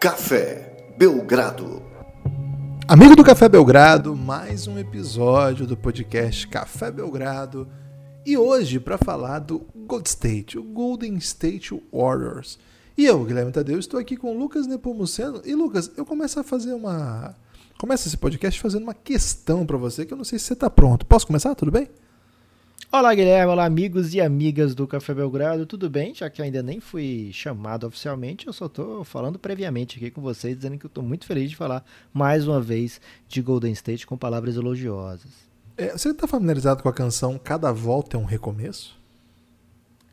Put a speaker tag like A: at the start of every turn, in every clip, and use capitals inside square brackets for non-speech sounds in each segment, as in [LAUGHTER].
A: Café Belgrado.
B: Amigo do Café Belgrado, mais um episódio do podcast Café Belgrado. E hoje para falar do Gold State, o Golden State Warriors. E eu, Guilherme Tadeu, estou aqui com Lucas Nepomuceno. E Lucas, eu começo a fazer uma. Começa esse podcast fazendo uma questão para você que eu não sei se você está pronto. Posso começar? Tudo bem?
C: Olá, Guilherme. Olá, amigos e amigas do Café Belgrado. Tudo bem? Já que eu ainda nem fui chamado oficialmente, eu só estou falando previamente aqui com vocês, dizendo que eu estou muito feliz de falar mais uma vez de Golden State com palavras elogiosas.
B: É, você está familiarizado com a canção Cada Volta é um Recomeço?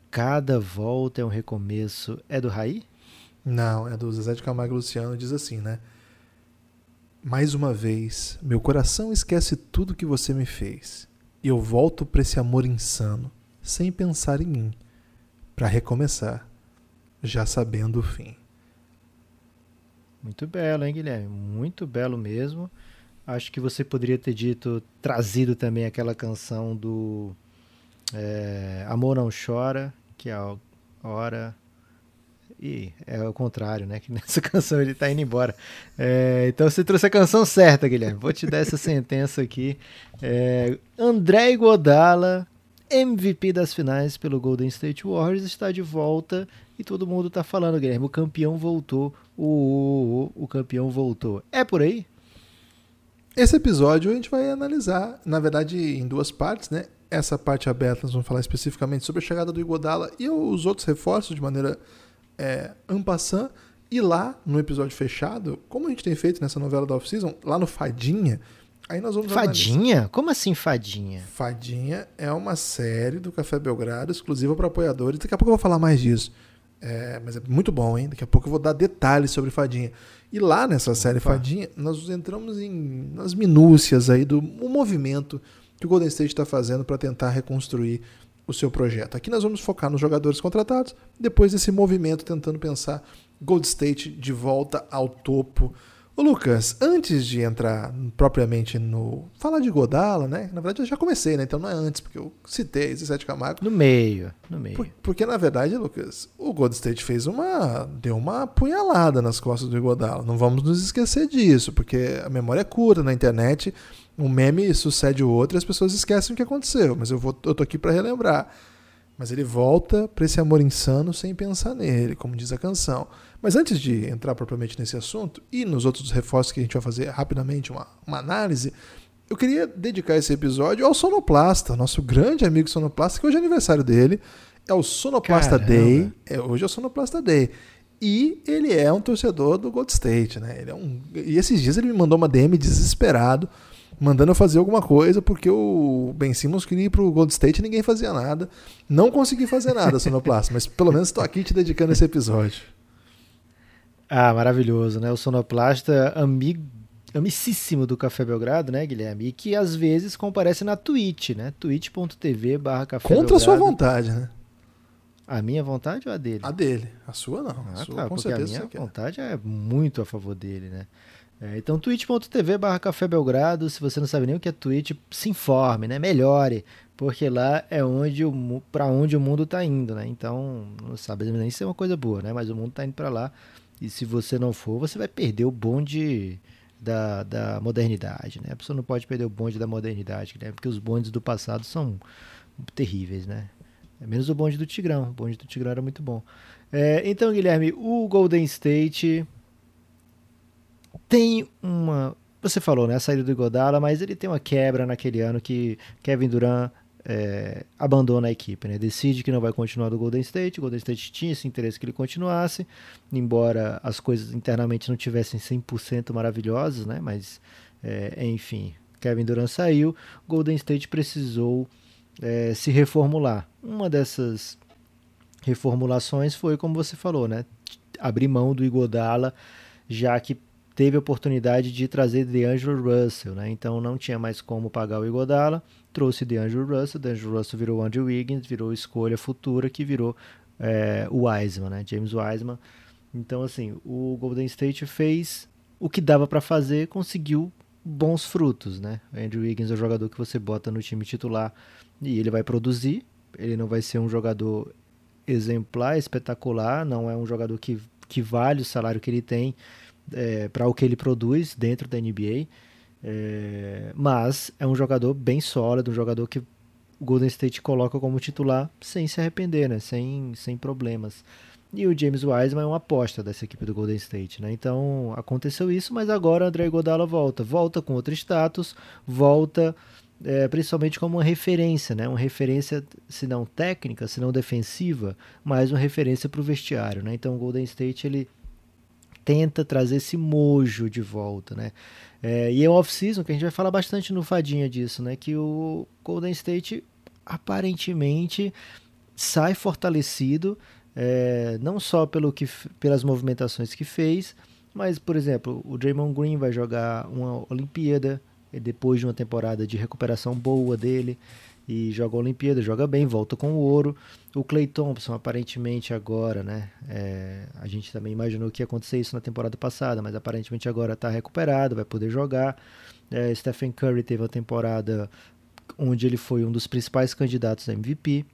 C: Cada volta é um recomeço. É do Raí?
B: Não, é do Zezé de Camargo Luciano. Diz assim, né? Mais uma vez, meu coração esquece tudo que você me fez eu volto para esse amor insano, sem pensar em mim, para recomeçar, já sabendo o fim.
C: Muito belo, hein, Guilherme? Muito belo mesmo. Acho que você poderia ter dito, trazido também aquela canção do é, Amor Não Chora, que é a hora e é o contrário, né? Que [LAUGHS] nessa canção ele tá indo embora. É, então você trouxe a canção certa, Guilherme. Vou te dar essa sentença aqui. É, André Godala, MVP das finais pelo Golden State Warriors, está de volta e todo mundo tá falando, Guilherme. O campeão voltou. O, o, o, campeão voltou. É por aí?
B: Esse episódio a gente vai analisar, na verdade, em duas partes, né? Essa parte aberta nós vamos falar especificamente sobre a chegada do Igodala e os outros reforços de maneira é, Ampassan. E lá, no episódio fechado, como a gente tem feito nessa novela da Off-Season, lá no Fadinha, aí nós vamos
C: Fadinha? Analisar. Como assim Fadinha?
B: Fadinha é uma série do Café Belgrado exclusiva para apoiadores. Daqui a pouco eu vou falar mais disso. É, mas é muito bom, hein? Daqui a pouco eu vou dar detalhes sobre Fadinha. E lá nessa série Opa. Fadinha, nós entramos em, nas minúcias aí do movimento que o Golden State está fazendo para tentar reconstruir o seu projeto. Aqui nós vamos focar nos jogadores contratados, depois desse movimento tentando pensar Gold State de volta ao topo. Ô Lucas, antes de entrar propriamente no. falar de Godala, né? Na verdade eu já comecei, né? Então não é antes, porque eu citei Zé Camargo.
C: No meio, no meio.
B: Por, porque na verdade, Lucas, o Gold State fez uma. deu uma punhalada nas costas do Godala. Não vamos nos esquecer disso, porque a memória é curta na internet um meme sucede o outro e as pessoas esquecem o que aconteceu, mas eu, vou, eu tô aqui para relembrar. Mas ele volta para esse amor insano sem pensar nele, como diz a canção. Mas antes de entrar propriamente nesse assunto e nos outros reforços que a gente vai fazer rapidamente uma, uma análise, eu queria dedicar esse episódio ao Sonoplasta, nosso grande amigo Sonoplasta, que hoje é aniversário dele. É o Sonoplasta Caramba. Day. É, hoje é o Sonoplasta Day. E ele é um torcedor do Gold State, né? Ele é um, e esses dias ele me mandou uma DM desesperado mandando eu fazer alguma coisa, porque o Ben Simmons queria ir pro Gold State e ninguém fazia nada. Não consegui fazer nada, [LAUGHS] Sonoplasta, mas pelo menos estou aqui te dedicando esse episódio.
C: Ah, maravilhoso, né? O Sonoplasta, amigo, amicíssimo do Café Belgrado, né, Guilherme? E que às vezes comparece na Twitch, né? twitch.tv barra Café
B: Contra a sua vontade, né?
C: A minha vontade ou a dele?
B: A dele. A sua não.
C: Ah, a sua, tá, com certeza a minha vontade é muito a favor dele, né? É, então, twitch.tv barra Café Belgrado, se você não sabe nem o que é Twitch, se informe, né? Melhore, porque lá é onde o para onde o mundo está indo, né? Então, não sabe nem se é uma coisa boa, né? Mas o mundo está indo para lá. E se você não for, você vai perder o bonde da, da modernidade, né? A pessoa não pode perder o bonde da modernidade, né? Porque os bondes do passado são terríveis, né? É menos o bonde do Tigrão. O bonde do Tigrão era muito bom. É, então, Guilherme, o Golden State tem uma. Você falou, né? A saída do Godala, mas ele tem uma quebra naquele ano que Kevin Durant é, abandona a equipe, né? Decide que não vai continuar do Golden State. O Golden State tinha esse interesse que ele continuasse, embora as coisas internamente não tivessem 100% maravilhosas, né? Mas, é, enfim, Kevin Durant saiu. Golden State precisou é, se reformular. Uma dessas reformulações foi, como você falou, né? Abrir mão do Igodala, já que teve a oportunidade de trazer DeAngelo Russell, né? Então não tinha mais como pagar o Igodala, trouxe DeAngelo Russell, DeAngelo Russell virou Andrew Wiggins, virou escolha futura que virou é, o Wiseman, né? James Wiseman. Então assim, o Golden State fez o que dava para fazer, conseguiu bons frutos, né? Andrew Wiggins é o jogador que você bota no time titular e ele vai produzir. Ele não vai ser um jogador exemplar, espetacular, não é um jogador que que vale o salário que ele tem é, para o que ele produz dentro da NBA. É, mas é um jogador bem sólido, um jogador que o Golden State coloca como titular sem se arrepender, né? sem, sem problemas. E o James Wiseman é uma aposta dessa equipe do Golden State, né? Então aconteceu isso, mas agora o André Godala volta. Volta com outro status, volta é, principalmente como uma referência, né? Uma referência, se não técnica, se não defensiva, mas uma referência para o vestiário, né? Então o Golden State ele tenta trazer esse mojo de volta, né? É, e é um off-season que a gente vai falar bastante no Fadinha disso, né? Que o Golden State aparentemente sai fortalecido, é, não só pelo que, pelas movimentações que fez, mas, por exemplo, o Draymond Green vai jogar uma Olimpíada depois de uma temporada de recuperação boa dele e joga a Olimpíada, joga bem, volta com o ouro. O Clay Thompson, aparentemente agora, né? É, a gente também imaginou que ia acontecer isso na temporada passada, mas aparentemente agora está recuperado, vai poder jogar. É, Stephen Curry teve uma temporada onde ele foi um dos principais candidatos a MVP.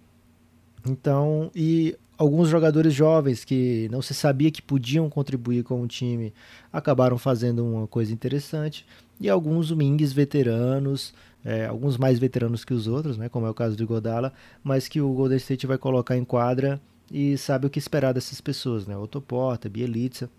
C: Então, e alguns jogadores jovens que não se sabia que podiam contribuir com o time acabaram fazendo uma coisa interessante. E alguns wings veteranos, é, alguns mais veteranos que os outros, né, como é o caso do Godala, mas que o Golden State vai colocar em quadra e sabe o que esperar dessas pessoas, né? Otto Porta, Bielitsa.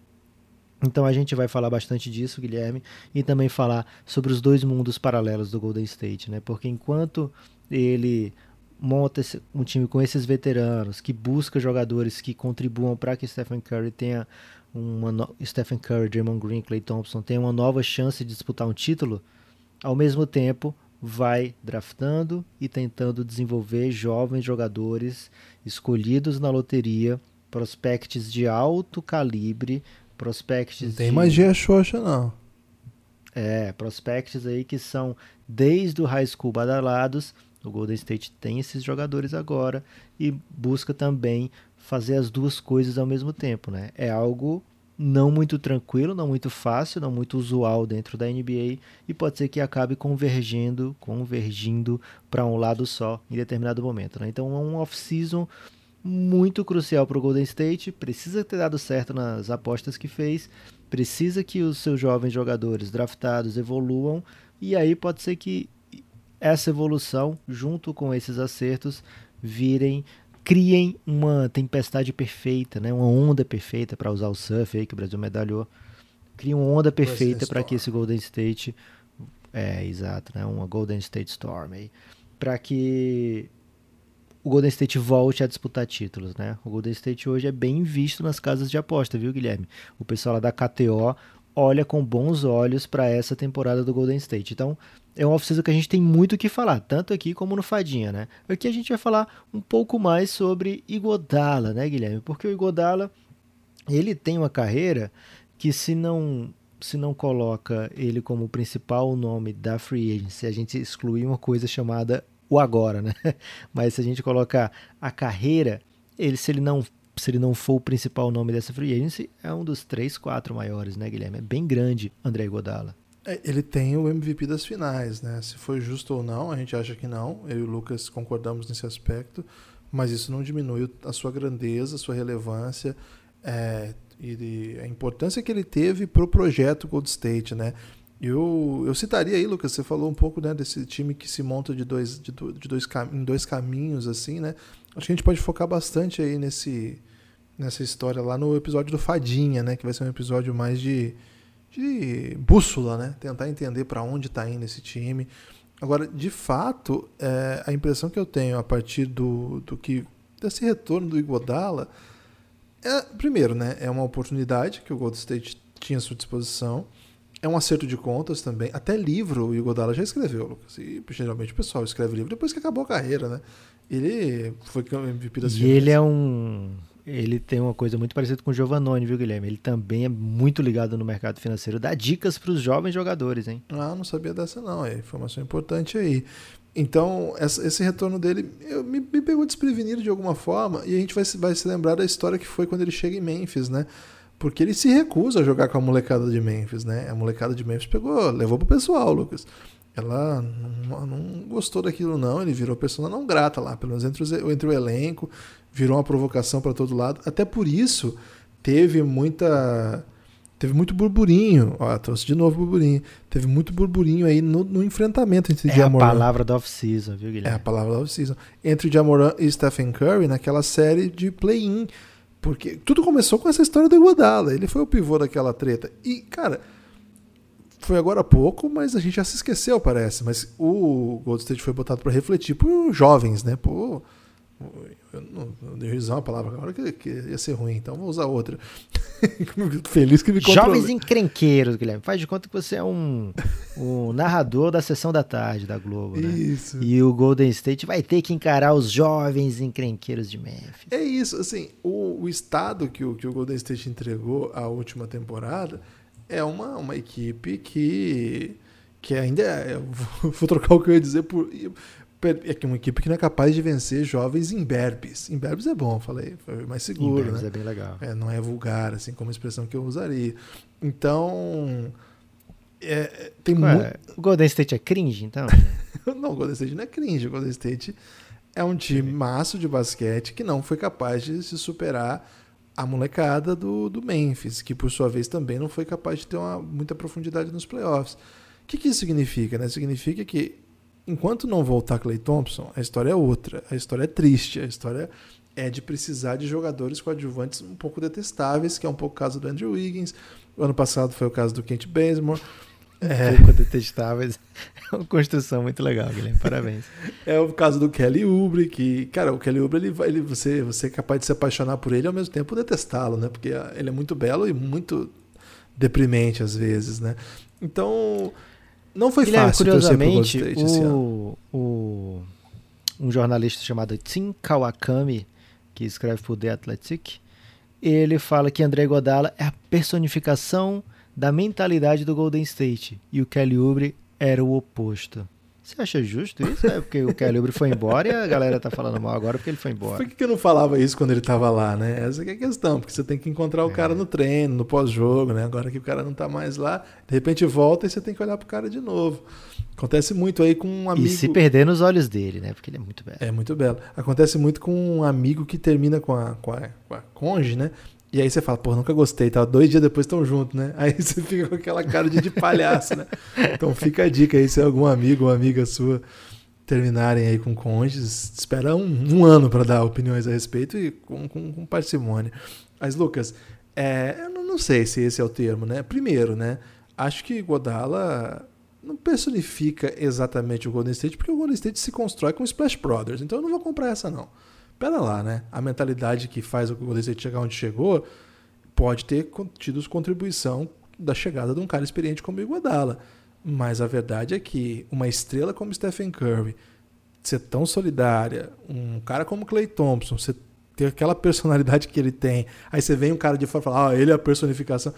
C: Então a gente vai falar bastante disso, Guilherme, e também falar sobre os dois mundos paralelos do Golden State, né? Porque enquanto ele monta um time com esses veteranos, que busca jogadores que contribuam para que Stephen Curry tenha uma no... Stephen Curry, Draymond Green, Clay Thompson tenha uma nova chance de disputar um título, ao mesmo tempo vai draftando e tentando desenvolver jovens jogadores escolhidos na loteria, prospects de alto calibre, prospects
B: Não tem
C: de...
B: magia xoxa, não.
C: É, prospects aí que são desde o high school badalados. O Golden State tem esses jogadores agora e busca também fazer as duas coisas ao mesmo tempo, né? É algo não muito tranquilo, não muito fácil, não muito usual dentro da NBA e pode ser que acabe convergindo, convergindo para um lado só em determinado momento. Né? Então é um off-season muito crucial para o Golden State, precisa ter dado certo nas apostas que fez, precisa que os seus jovens jogadores draftados evoluam e aí pode ser que essa evolução, junto com esses acertos, virem criem uma tempestade perfeita, né? uma onda perfeita para usar o surf aí que o Brasil medalhou. Criem uma onda perfeita para que esse Golden State é, exato, né? Uma Golden State Storm aí, para que o Golden State volte a disputar títulos, né? O Golden State hoje é bem visto nas casas de aposta, viu, Guilherme? O pessoal lá da KTO olha com bons olhos para essa temporada do Golden State. Então, é um off-season que a gente tem muito o que falar, tanto aqui como no Fadinha, né? Aqui a gente vai falar um pouco mais sobre Igodala, né, Guilherme? Porque o Igodala, ele tem uma carreira que se não se não coloca ele como principal nome da free agency, a gente excluir uma coisa chamada o agora, né? [LAUGHS] Mas se a gente colocar a carreira, ele se ele não se ele não for o principal nome dessa free agency, é um dos três, quatro maiores, né, Guilherme? É bem grande André Godala.
B: É, ele tem o MVP das finais, né? Se foi justo ou não, a gente acha que não. Eu e o Lucas concordamos nesse aspecto, mas isso não diminui a sua grandeza, a sua relevância é, e a importância que ele teve para o projeto Gold State, né? Eu, eu citaria aí, Lucas, você falou um pouco né, desse time que se monta de dois, de, de dois, em dois caminhos, assim, né? Acho que a gente pode focar bastante aí nesse, nessa história lá no episódio do Fadinha, né? Que vai ser um episódio mais de de bússola, né? Tentar entender para onde está indo esse time. Agora, de fato, é, a impressão que eu tenho a partir do, do que desse retorno do Iguodala é, primeiro, né? É uma oportunidade que o Gold State tinha à sua disposição. É um acerto de contas também. Até livro o Iguodala já escreveu, Lucas. E geralmente o pessoal escreve livro depois que acabou a carreira, né? Ele foi MVP das
C: E ele é um ele tem uma coisa muito parecida com o Giovannone, viu, Guilherme? Ele também é muito ligado no mercado financeiro, dá dicas para os jovens jogadores, hein?
B: Ah, não sabia dessa não, é informação importante aí. Então, esse retorno dele eu, me, me, pegou desprevenido de alguma forma, e a gente vai, vai se lembrar da história que foi quando ele chega em Memphis, né? Porque ele se recusa a jogar com a molecada de Memphis, né? A molecada de Memphis pegou, levou pro pessoal, Lucas. Ela não, não gostou daquilo, não. Ele virou pessoa não grata lá, pelo menos entre, os, entre o elenco virou uma provocação para todo lado. Até por isso, teve muita. Teve muito burburinho. Ó, trouxe de novo burburinho. Teve muito burburinho aí no, no enfrentamento entre
C: É a
B: Jamoran.
C: palavra da off-season, viu,
B: É
C: Guilherme?
B: a palavra da off-season. Entre Jamoran e Stephen Curry naquela série de play-in. Porque tudo começou com essa história do Iguodala. Ele foi o pivô daquela treta. E, cara, foi agora há pouco, mas a gente já se esqueceu, parece. Mas o Gold State foi botado para refletir por jovens, né? Pô, eu não eu dei usar uma palavra agora que, que ia ser ruim, então vou usar outra. [LAUGHS] Feliz que me controlei.
C: Jovens encrenqueiros, Guilherme. Faz de conta que você é um, um narrador da sessão da tarde da Globo, né?
B: Isso.
C: E o Golden State vai ter que encarar os jovens encrenqueiros de Memphis.
B: É isso, assim, o, o estado que o, que o Golden State entregou a última temporada é uma, uma equipe que, que ainda é, [LAUGHS] vou trocar o que eu ia dizer por é que uma equipe que não é capaz de vencer jovens imberbes. Imberbes é bom, falei, foi mais seguro,
C: Imberbes
B: né?
C: é bem legal.
B: É, não é vulgar, assim como a expressão que eu usaria. Então, é, tem
C: Ué,
B: muito...
C: O Golden State é cringe, então? [LAUGHS]
B: não, o Golden State não é cringe. O Golden State é um time maço de basquete que não foi capaz de se superar a molecada do, do Memphis, que por sua vez também não foi capaz de ter uma, muita profundidade nos playoffs. O que, que isso significa? Né? Significa que enquanto não voltar Clay Thompson, a história é outra. A história é triste. A história é de precisar de jogadores coadjuvantes um pouco detestáveis, que é um pouco o caso do Andrew Wiggins. O ano passado foi o caso do Kent Bazemore.
C: É. Um pouco detestáveis. [LAUGHS] É uma construção muito legal, Guilherme. Parabéns. [LAUGHS]
B: É o caso do Kelly Oubre, que, cara, o Kelly Oubre, ele, ele, você, você é capaz de se apaixonar por ele e ao mesmo tempo detestá-lo, né? Porque ah, ele é muito belo e muito deprimente às vezes, né? Então, não foi
C: Guilherme,
B: fácil pro Golden
C: curiosamente,
B: State
C: o, o, um jornalista chamado Tim Kawakami, que escreve por The Athletic, ele fala que André Godala é a personificação da mentalidade do Golden State e o Kelly Oubre era o oposto. Você acha justo isso? É porque o Oubre foi embora e a galera tá falando mal agora porque ele foi embora.
B: Por que, que eu não falava isso quando ele tava lá, né? Essa que é a questão, porque você tem que encontrar o cara no treino, no pós-jogo, né? Agora que o cara não tá mais lá, de repente volta e você tem que olhar pro cara de novo. Acontece muito aí com um amigo.
C: E se perder nos olhos dele, né? Porque ele é muito belo.
B: É muito belo. Acontece muito com um amigo que termina com a, com a, com a conge, né? E aí você fala, pô, nunca gostei, tá? Dois dias depois estão juntos, né? [LAUGHS] Aí você fica com aquela cara de, de palhaço, né? Então fica a dica aí, se algum amigo ou amiga sua terminarem aí com cônjuges, espera um, um ano para dar opiniões a respeito e com, com, com parcimônia. Mas, Lucas, é, eu não, sei se esse é o termo, né? Primeiro, né? Acho que Godala não personifica exatamente o Golden State, porque o Golden State se constrói com Splash Brothers. Então eu não vou comprar essa, não. Pera lá, né? A mentalidade que faz o Golden chegar onde chegou pode ter tido contribuição da chegada de um cara experiente como o Iguodala. Mas a verdade é que uma estrela como Stephen Curry ser tão solidária, um cara como Clay Thompson, ter aquela personalidade que ele tem, aí você vem um cara de fora e fala, ah, ele é a personificação.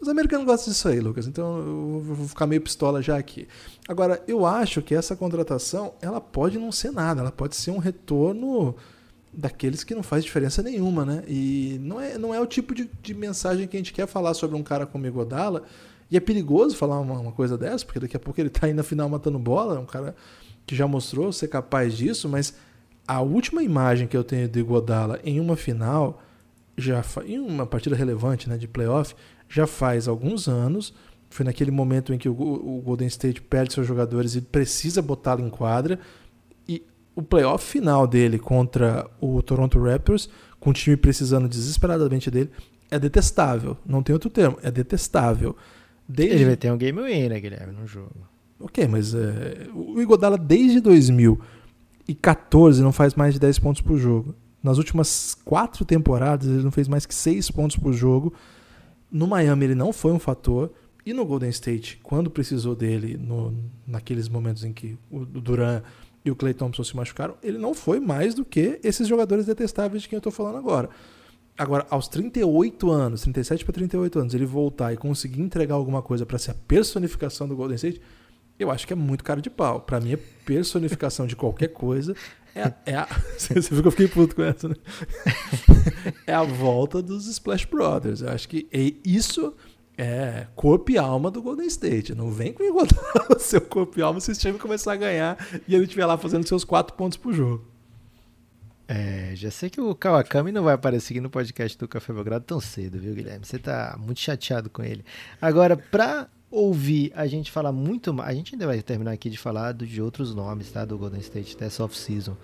B: Os americanos gostam disso aí, Lucas. Então eu vou ficar meio pistola já aqui. Agora, eu acho que essa contratação, ela pode não ser nada, ela pode ser um retorno daqueles que não faz diferença nenhuma, né? E não é, não é o tipo de, de mensagem que a gente quer falar sobre um cara como Igodala. E é perigoso falar uma, uma coisa dessa, porque daqui a pouco ele tá aí na final matando bola, é um cara que já mostrou ser capaz disso, mas a última imagem que eu tenho do Igodala em uma final, já em uma partida relevante né, de playoff, já faz alguns anos. Foi naquele momento em que o, o Golden State perde seus jogadores e precisa botá-lo em quadra. O playoff final dele contra o Toronto Raptors, com o time precisando desesperadamente dele, é detestável. Não tem outro termo, é detestável. Desde...
C: Ele vai ter um game win, né, Guilherme, no jogo.
B: Ok, mas é, o Igodala desde 2014 não faz mais de 10 pontos por jogo. Nas últimas quatro temporadas ele não fez mais que 6 pontos por jogo. No Miami ele não foi um fator. E no Golden State, quando precisou dele, no, naqueles momentos em que o Duran e o Clay Thompson se machucaram, ele não foi mais do que esses jogadores detestáveis de quem eu estou falando agora. Agora, aos 38 anos, 37 para 38 anos, ele voltar e conseguir entregar alguma coisa para ser a personificação do Golden State, eu acho que é muito cara de pau. Para mim, a personificação de qualquer coisa é é a- [LAUGHS] Você viu que eu fiquei puto com essa, né? [LAUGHS] é a volta dos Splash Brothers. Eu acho que é- isso é corpo e alma do Golden State. Não vem com [LAUGHS] o seu corpo e alma se esse time começar a ganhar e ele estiver lá fazendo seus quatro pontos por jogo.
C: É, já sei que o Kawakami não vai aparecer aqui no podcast do Café Belgrado tão cedo, viu, Guilherme? Você tá muito chateado com ele. Agora, pra ouvir a gente falar muito mais, a gente ainda vai terminar aqui de falar de outros nomes, tá? Do Golden State dessa off-season.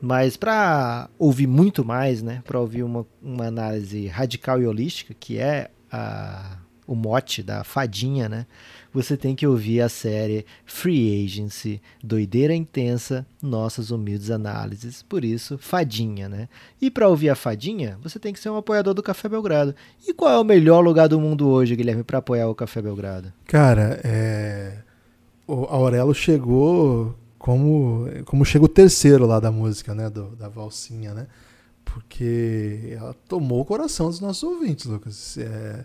C: Mas para ouvir muito mais, né? Para ouvir uma, uma análise radical e holística, que é a, o mote da fadinha, né? você tem que ouvir a série Free Agency, Doideira Intensa, nossas humildes análises, por isso, fadinha, né? E para ouvir a fadinha, você tem que ser um apoiador do Café Belgrado. E qual é o melhor lugar do mundo hoje, Guilherme, para apoiar o Café Belgrado?
B: Cara, é... o Aurelo chegou como, como chega o terceiro lá da música, né? Do, da valsinha, né? Porque ela tomou o coração dos nossos ouvintes, Lucas. É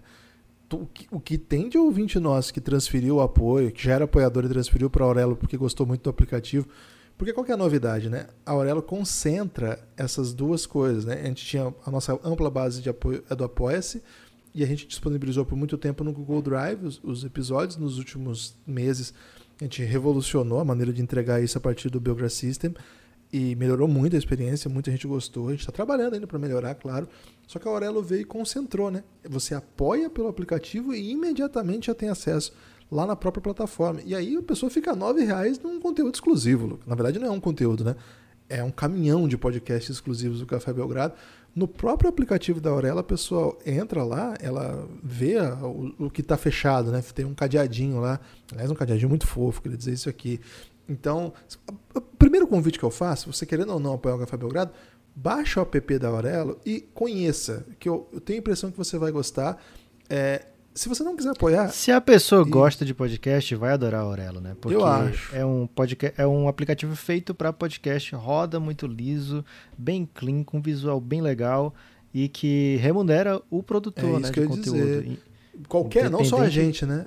B: o que tem de ouvinte nosso que transferiu o apoio, que já era apoiador e transferiu para Aurelo porque gostou muito do aplicativo. Porque qual é a novidade, né? A Aurelo concentra essas duas coisas, né? A gente tinha a nossa ampla base de apoio é do Apoia-se e a gente disponibilizou por muito tempo no Google Drive os, os, episódios. Nos últimos meses a gente revolucionou a maneira de entregar isso a partir do Belgra System e melhorou muito a experiência, muita gente gostou. A gente está trabalhando ainda para melhorar, claro. Só que a Aurelo veio e concentrou, né? Você apoia pelo aplicativo e imediatamente já tem acesso lá na própria plataforma. E aí a pessoa fica R$ reais num conteúdo exclusivo. Na verdade não é um conteúdo, né? É um caminhão de podcasts exclusivos do Café Belgrado. No próprio aplicativo da Aurela, a pessoa entra lá, ela vê o, o que está fechado, né? Tem um cadeadinho lá, aliás, um cadeadinho muito fofo, queria dizer isso aqui. Então, o primeiro convite que eu faço, você querendo ou não apoiar o Café Belgrado, baixa o app da Aurelo e conheça, que eu, eu tenho a impressão que você vai gostar. É, se você não quiser apoiar.
C: Se a pessoa e... gosta de podcast, vai adorar a Aurelo, né?
B: Porque eu acho.
C: É um, podcast, é um aplicativo feito para podcast, roda muito liso, bem clean, com visual bem legal e que remunera o produtor
B: é
C: né, de conteúdo. Dizer.
B: Qualquer, não só a gente, né?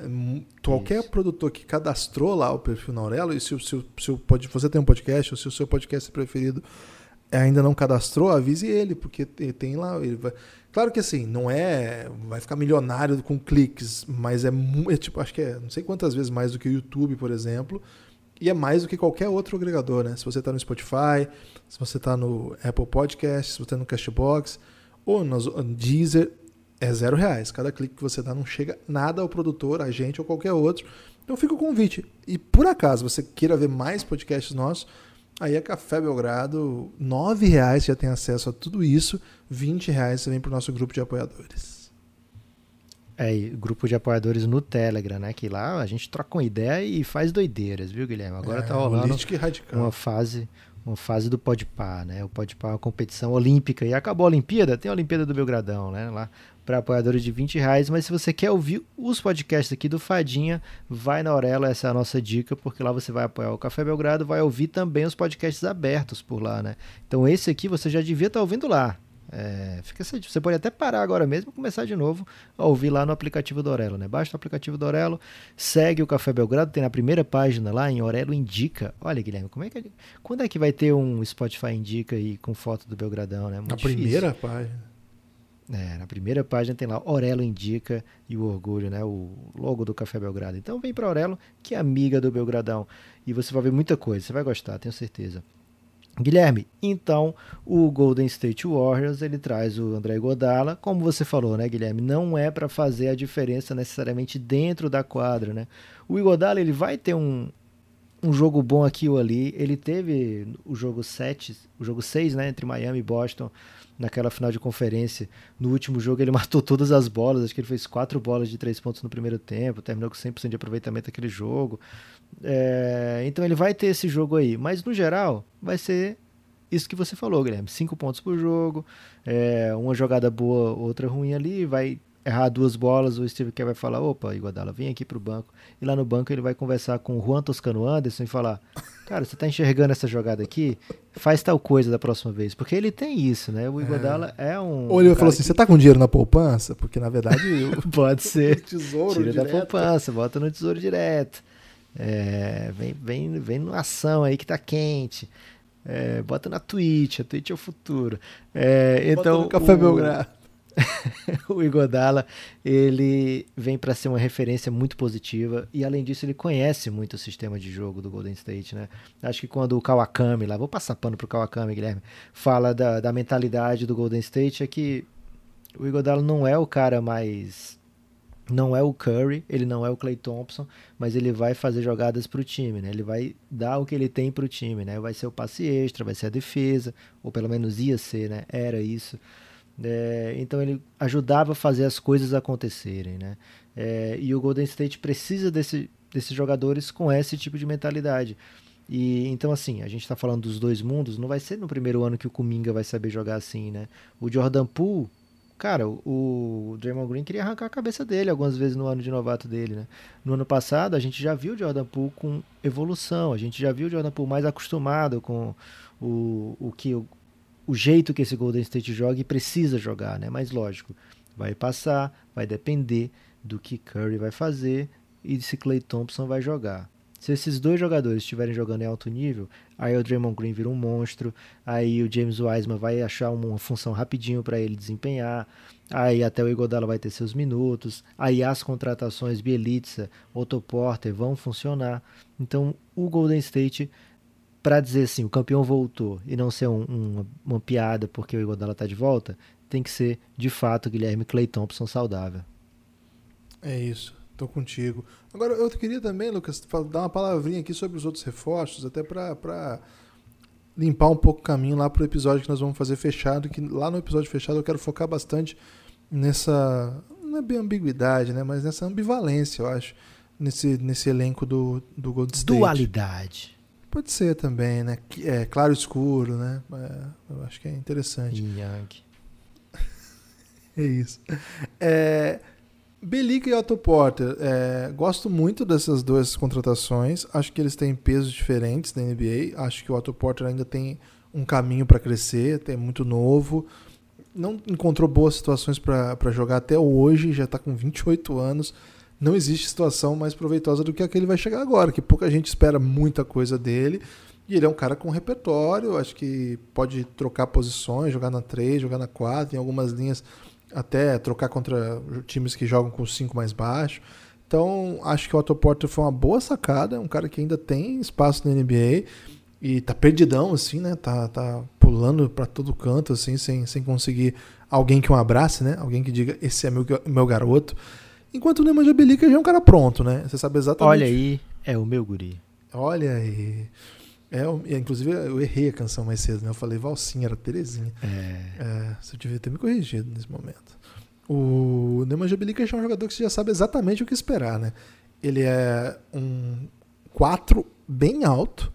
B: Qualquer Isso. produtor que cadastrou lá o perfil na Aurelo, e se, o, se, se o, você tem um podcast, ou se o seu podcast preferido ainda não cadastrou, avise ele, porque tem lá. Ele vai... Claro que assim, não é. Vai ficar milionário com cliques, mas é, é tipo, acho que é não sei quantas vezes mais do que o YouTube, por exemplo. E é mais do que qualquer outro agregador, né? Se você está no Spotify, se você está no Apple Podcast, se você está no Castbox, ou no Deezer, é zero reais. Cada clique que você dá não chega nada ao produtor, a gente ou qualquer outro. Então fica o convite. E por acaso você queira ver mais podcasts nossos, aí é Café Belgrado, nove reais já tem acesso a tudo isso, vinte reais você vem para o nosso grupo de apoiadores.
C: É, grupo de apoiadores no Telegram, né? Que lá a gente troca uma ideia e faz doideiras, viu, Guilherme? Agora é, tá rolando uma fase, uma fase do Podpar, né? O Podpar é uma competição olímpica e acabou a Olimpíada, tem a Olimpíada do Belgradão, né? Lá para apoiadores de 20 reais. Mas se você quer ouvir os podcasts aqui do Fadinha, vai na Aurelo, essa é a nossa dica, porque lá você vai apoiar o Café Belgrado, vai ouvir também os podcasts abertos por lá, né? Então esse aqui você já devia estar tá ouvindo lá. É, fica você pode até parar agora mesmo e começar de novo a ouvir lá no aplicativo do Orelo, né? Baixa o aplicativo do Orelo, segue o Café Belgrado, tem na primeira página lá em Orelo Indica. Olha, Guilherme, como é que quando é que vai ter um Spotify Indica aí com foto do Belgradão, né?
B: Muito na difícil. primeira página.
C: É, na primeira página tem lá Orelo Indica e o Orgulho, né? O logo do Café Belgrado. Então vem para Orelo, que é amiga do Belgradão. E você vai ver muita coisa, você vai gostar, tenho certeza. Guilherme, então o Golden State Warriors ele traz o André Godala, como você falou, né, Guilherme? Não é para fazer a diferença necessariamente dentro da quadra, né? O Igodala ele vai ter um, um jogo bom aqui ou ali. Ele teve o jogo 7, o jogo 6, né, entre Miami e Boston naquela final de conferência. No último jogo ele [LAUGHS] matou todas as bolas, acho que ele fez quatro bolas de três pontos no primeiro tempo, terminou com 100% de aproveitamento daquele jogo. É, então ele vai ter esse jogo aí, mas no geral vai ser isso que você falou, Guilherme. Cinco pontos por jogo, é, uma jogada boa, outra ruim ali, vai errar duas bolas, o Steve Kerr vai falar, opa, Iguodala, vem aqui pro banco. E lá no banco ele vai conversar com o Juan Toscano Anderson e falar, cara, você tá enxergando essa jogada aqui? Faz tal coisa da próxima vez. Porque ele tem isso, né? O Iguodala é, é um...
B: Ou ele falou assim, que... você tá com dinheiro na poupança? Porque, na verdade... [LAUGHS] Eu...
C: Pode ser. [LAUGHS]
B: tesouro
C: Tira
B: direto.
C: da poupança, bota no tesouro direto. É, vem, vem, vem numa ação aí que tá quente. É, bota na Twitch, a Twitch é o futuro. É, então,
B: bota no Café o... Belgrado. [LAUGHS]
C: o Igodala, ele vem para ser uma referência muito positiva e além disso ele conhece muito o sistema de jogo do Golden State, né? Acho que quando o Kawakami lá, vou passar pano pro Kawakami, Guilherme, fala da, da mentalidade do Golden State é que o Igodala não é o cara mais não é o Curry, ele não é o Clay Thompson, mas ele vai fazer jogadas para o time, né? Ele vai dar o que ele tem para o time, né? Vai ser o passe extra, vai ser a defesa, ou pelo menos ia ser, né? Era isso. É, então ele ajudava a fazer as coisas acontecerem, né? É, e o Golden State precisa desse, desses jogadores com esse tipo de mentalidade. E então assim, a gente está falando dos dois mundos, não vai ser no primeiro ano que o Kuminga vai saber jogar assim, né? O Jordan Poole, cara, o, o Draymond Green queria arrancar a cabeça dele algumas vezes no ano de novato dele, né? No ano passado a gente já viu o Jordan Poole com evolução, a gente já viu o Jordan Poole mais acostumado com o, o que jeito que esse Golden State joga e precisa jogar, né? Mas lógico, vai passar, vai depender do que Curry vai fazer e se Clay Thompson vai jogar. Se esses dois jogadores estiverem jogando em alto nível, aí o Draymond Green vira um monstro, aí o James Wiseman vai achar uma função rapidinho para ele desempenhar, aí até o Igodala vai ter seus minutos, aí as contratações Bielitsa, Otto Porter vão funcionar. Então o Golden State para dizer assim, o campeão voltou e não ser um, um, uma piada porque o Iguodala tá de volta, tem que ser de fato Guilherme Clay Thompson saudável.
B: É isso, tô contigo. Agora eu queria também, Lucas, dar uma palavrinha aqui sobre os outros reforços, até para limpar um pouco o caminho lá pro episódio que nós vamos fazer fechado, que lá no episódio fechado eu quero focar bastante nessa não é bem ambiguidade, né, mas nessa ambivalência, eu acho, nesse nesse elenco do do Golden State.
C: Dualidade.
B: Pode ser também, né? É, claro escuro, né? É, eu acho que é interessante.
C: Yang. [LAUGHS]
B: é isso. É, Belica e Otto Porter. É, gosto muito dessas duas contratações. Acho que eles têm pesos diferentes na NBA. Acho que o Otto Porter ainda tem um caminho para crescer, tem muito novo. Não encontrou boas situações para jogar até hoje, já está com 28 anos não existe situação mais proveitosa do que a que ele vai chegar agora, que pouca gente espera muita coisa dele. E ele é um cara com repertório, acho que pode trocar posições, jogar na 3, jogar na 4, em algumas linhas até trocar contra times que jogam com 5 mais baixo. Então, acho que o Otto Porter foi uma boa sacada, é um cara que ainda tem espaço na NBA e tá perdidão assim, né? Tá, tá pulando para todo canto assim, sem, sem conseguir alguém que o um abrace, né? Alguém que diga esse é meu meu garoto. Enquanto o Nemanja Belica já é um cara pronto, né? Você sabe exatamente.
C: Olha aí, é o meu guri.
B: Olha aí. É, inclusive, eu errei a canção mais cedo, né? Eu falei Valsinha, era Terezinha.
C: É.
B: é. Você devia ter me corrigido nesse momento. O Nemanja Belica é um jogador que você já sabe exatamente o que esperar, né? Ele é um 4 bem alto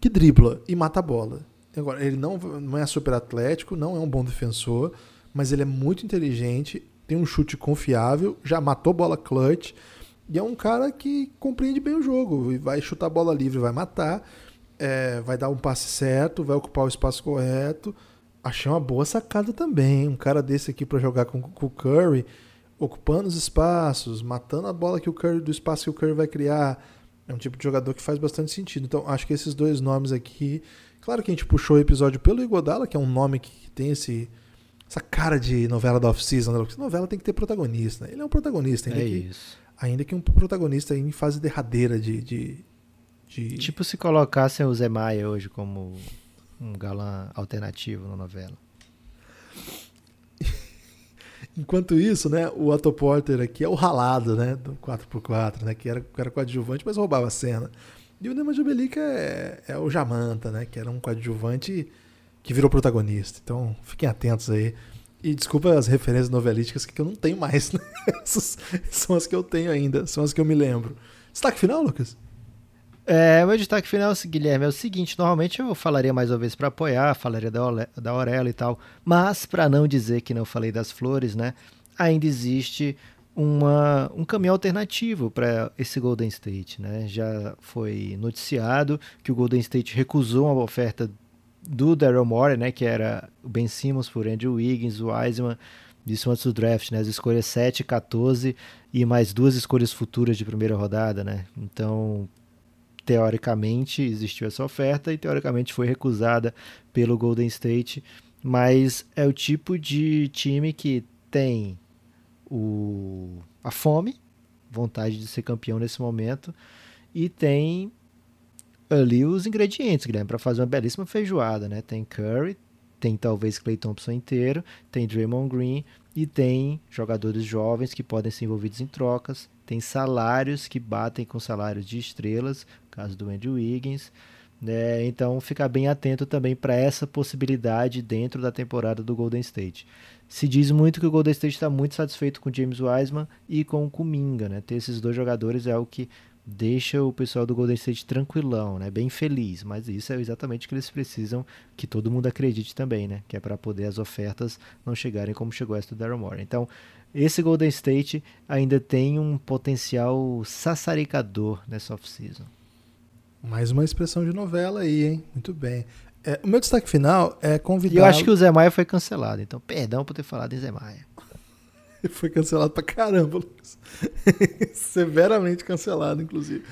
B: que dribla e mata a bola. Agora, ele não, não é super atlético, não é um bom defensor, mas ele é muito inteligente, tem um chute confiável, já matou bola clutch. E é um cara que compreende bem o jogo. Vai chutar bola livre, vai matar, é, vai dar um passe certo, vai ocupar o espaço correto. Achei uma boa sacada também. Um cara desse aqui para jogar com, com, o Curry, ocupando os espaços, matando a bola que o Curry, do espaço que o Curry vai criar. É um tipo de jogador que faz bastante sentido. Então, acho que esses dois nomes aqui. Claro que a gente puxou o episódio pelo Igodala, que é um nome que tem esse essa cara de novela da off-season. Né? Novela tem que ter protagonista. Né? Ele é um protagonista, ainda,
C: é
B: que,
C: isso.
B: ainda que um protagonista em fase derradeira de, de, de...
C: Tipo se colocassem o Zé Maia hoje como um galã alternativo na novela. [LAUGHS]
B: Enquanto isso, né, o Otto Porter aqui é o ralado, né, do 4x4, né, que era, era coadjuvante, mas roubava a cena. E o Nema Jubelica é, é o Jamanta, né, que era um coadjuvante que virou protagonista. Então, fiquem atentos aí. E desculpa as referências novelísticas que eu não tenho mais. [LAUGHS] Né? Essas são as que eu tenho ainda, são as que eu me lembro. Destaque final, Lucas?
C: É, meu destaque final, Guilherme, é o seguinte: normalmente eu falaria mais uma vez para apoiar, falaria da, da Aurela e tal, mas para não dizer que não falei das flores, né? Ainda existe uma, um caminho alternativo para esse Golden State, né? Já foi noticiado que o Golden State recusou uma oferta do Daryl Morey, né, que era o Ben Simmons por Andrew Wiggins, o Wiseman, isso antes do draft, né, as escolhas 7 e 14 e mais duas escolhas futuras de primeira rodada, né? Então, teoricamente existiu essa oferta e teoricamente foi recusada pelo Golden State, mas é o tipo de time que tem o, a fome, vontade de ser campeão nesse momento, e tem ali os ingredientes, Guilherme, para fazer uma belíssima feijoada, né? Tem Curry, tem talvez Clay Thompson inteiro, tem Draymond Green e tem jogadores jovens que podem ser envolvidos em trocas, tem salários que batem com salários de estrelas, caso do Andrew Wiggins. Né? Então, ficar bem atento também para essa possibilidade dentro da temporada do Golden State. Se diz muito que o Golden State está muito satisfeito com James Wiseman e com o Kuminga. Né? Ter esses dois jogadores é o que deixa o pessoal do Golden State tranquilão, né? Bem feliz, mas isso é exatamente o que eles precisam que todo mundo acredite também, né? Que é para poder as ofertas não chegarem como chegou essa do Daryl Morey. Então, esse Golden State ainda tem um potencial sassaricador nessa off-season.
B: Mais uma expressão de novela aí, hein? Muito bem. É, o meu destaque final é convidar.
C: E eu acho que o Zé Maia foi cancelado, então perdão por ter falado em Zé Maia. [LAUGHS]
B: Foi cancelado pra caramba, Lucas. [LAUGHS] Severamente cancelado, inclusive.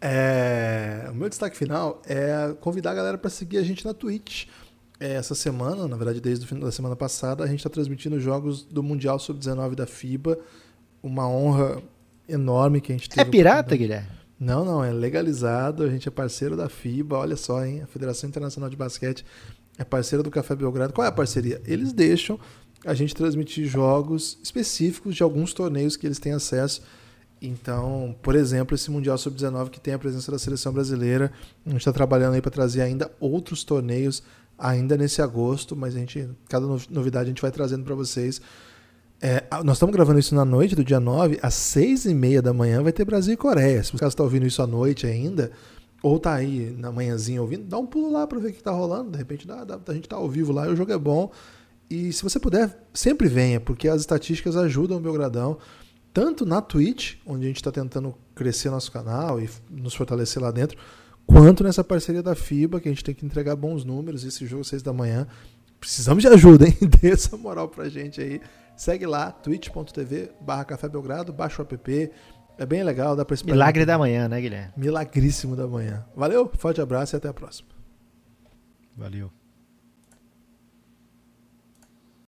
B: É, o meu destaque final é convidar a galera para seguir a gente na Twitch. É, essa semana, na verdade, desde o final da semana passada, a gente está transmitindo jogos do Mundial Sub-19 da FIBA. Uma honra enorme que a gente teve.
C: É pirata, Guilherme?
B: Não, não, é legalizado. A gente é parceiro da FIBA. Olha só, hein? A Federação Internacional de Basquete é parceira do Café Belgrado. Qual é a parceria? Eles deixam a gente transmitir jogos específicos de alguns torneios que eles têm acesso. Então, por exemplo, esse Mundial Sub-19 que tem a presença da seleção brasileira, a gente está trabalhando aí para trazer ainda outros torneios ainda nesse agosto, mas a gente, cada novidade a gente vai trazendo para vocês. É, nós estamos gravando isso na noite do dia 9, às 6 e meia da manhã vai ter Brasil e Coreia. Se você está ouvindo isso à noite ainda, ou tá aí na manhãzinha ouvindo, dá um pulo lá para ver o que está rolando. De repente dá, dá, a gente tá ao vivo lá e o jogo é bom. E se você puder, sempre venha, porque as estatísticas ajudam o Belgradão, tanto na Twitch, onde a gente está tentando crescer nosso canal e nos fortalecer lá dentro, quanto nessa parceria da FIBA, que a gente tem que entregar bons números. Esse jogo, 6 da manhã. Precisamos de ajuda, hein? [LAUGHS] Dê essa moral pra gente aí. Segue lá, twitch.tv barra Café Belgrado, baixa o app. É bem legal, dá pra esperar.
C: Milagre da manhã, né, Guilherme?
B: Milagríssimo da manhã. Valeu, forte abraço e até a próxima.
C: Valeu.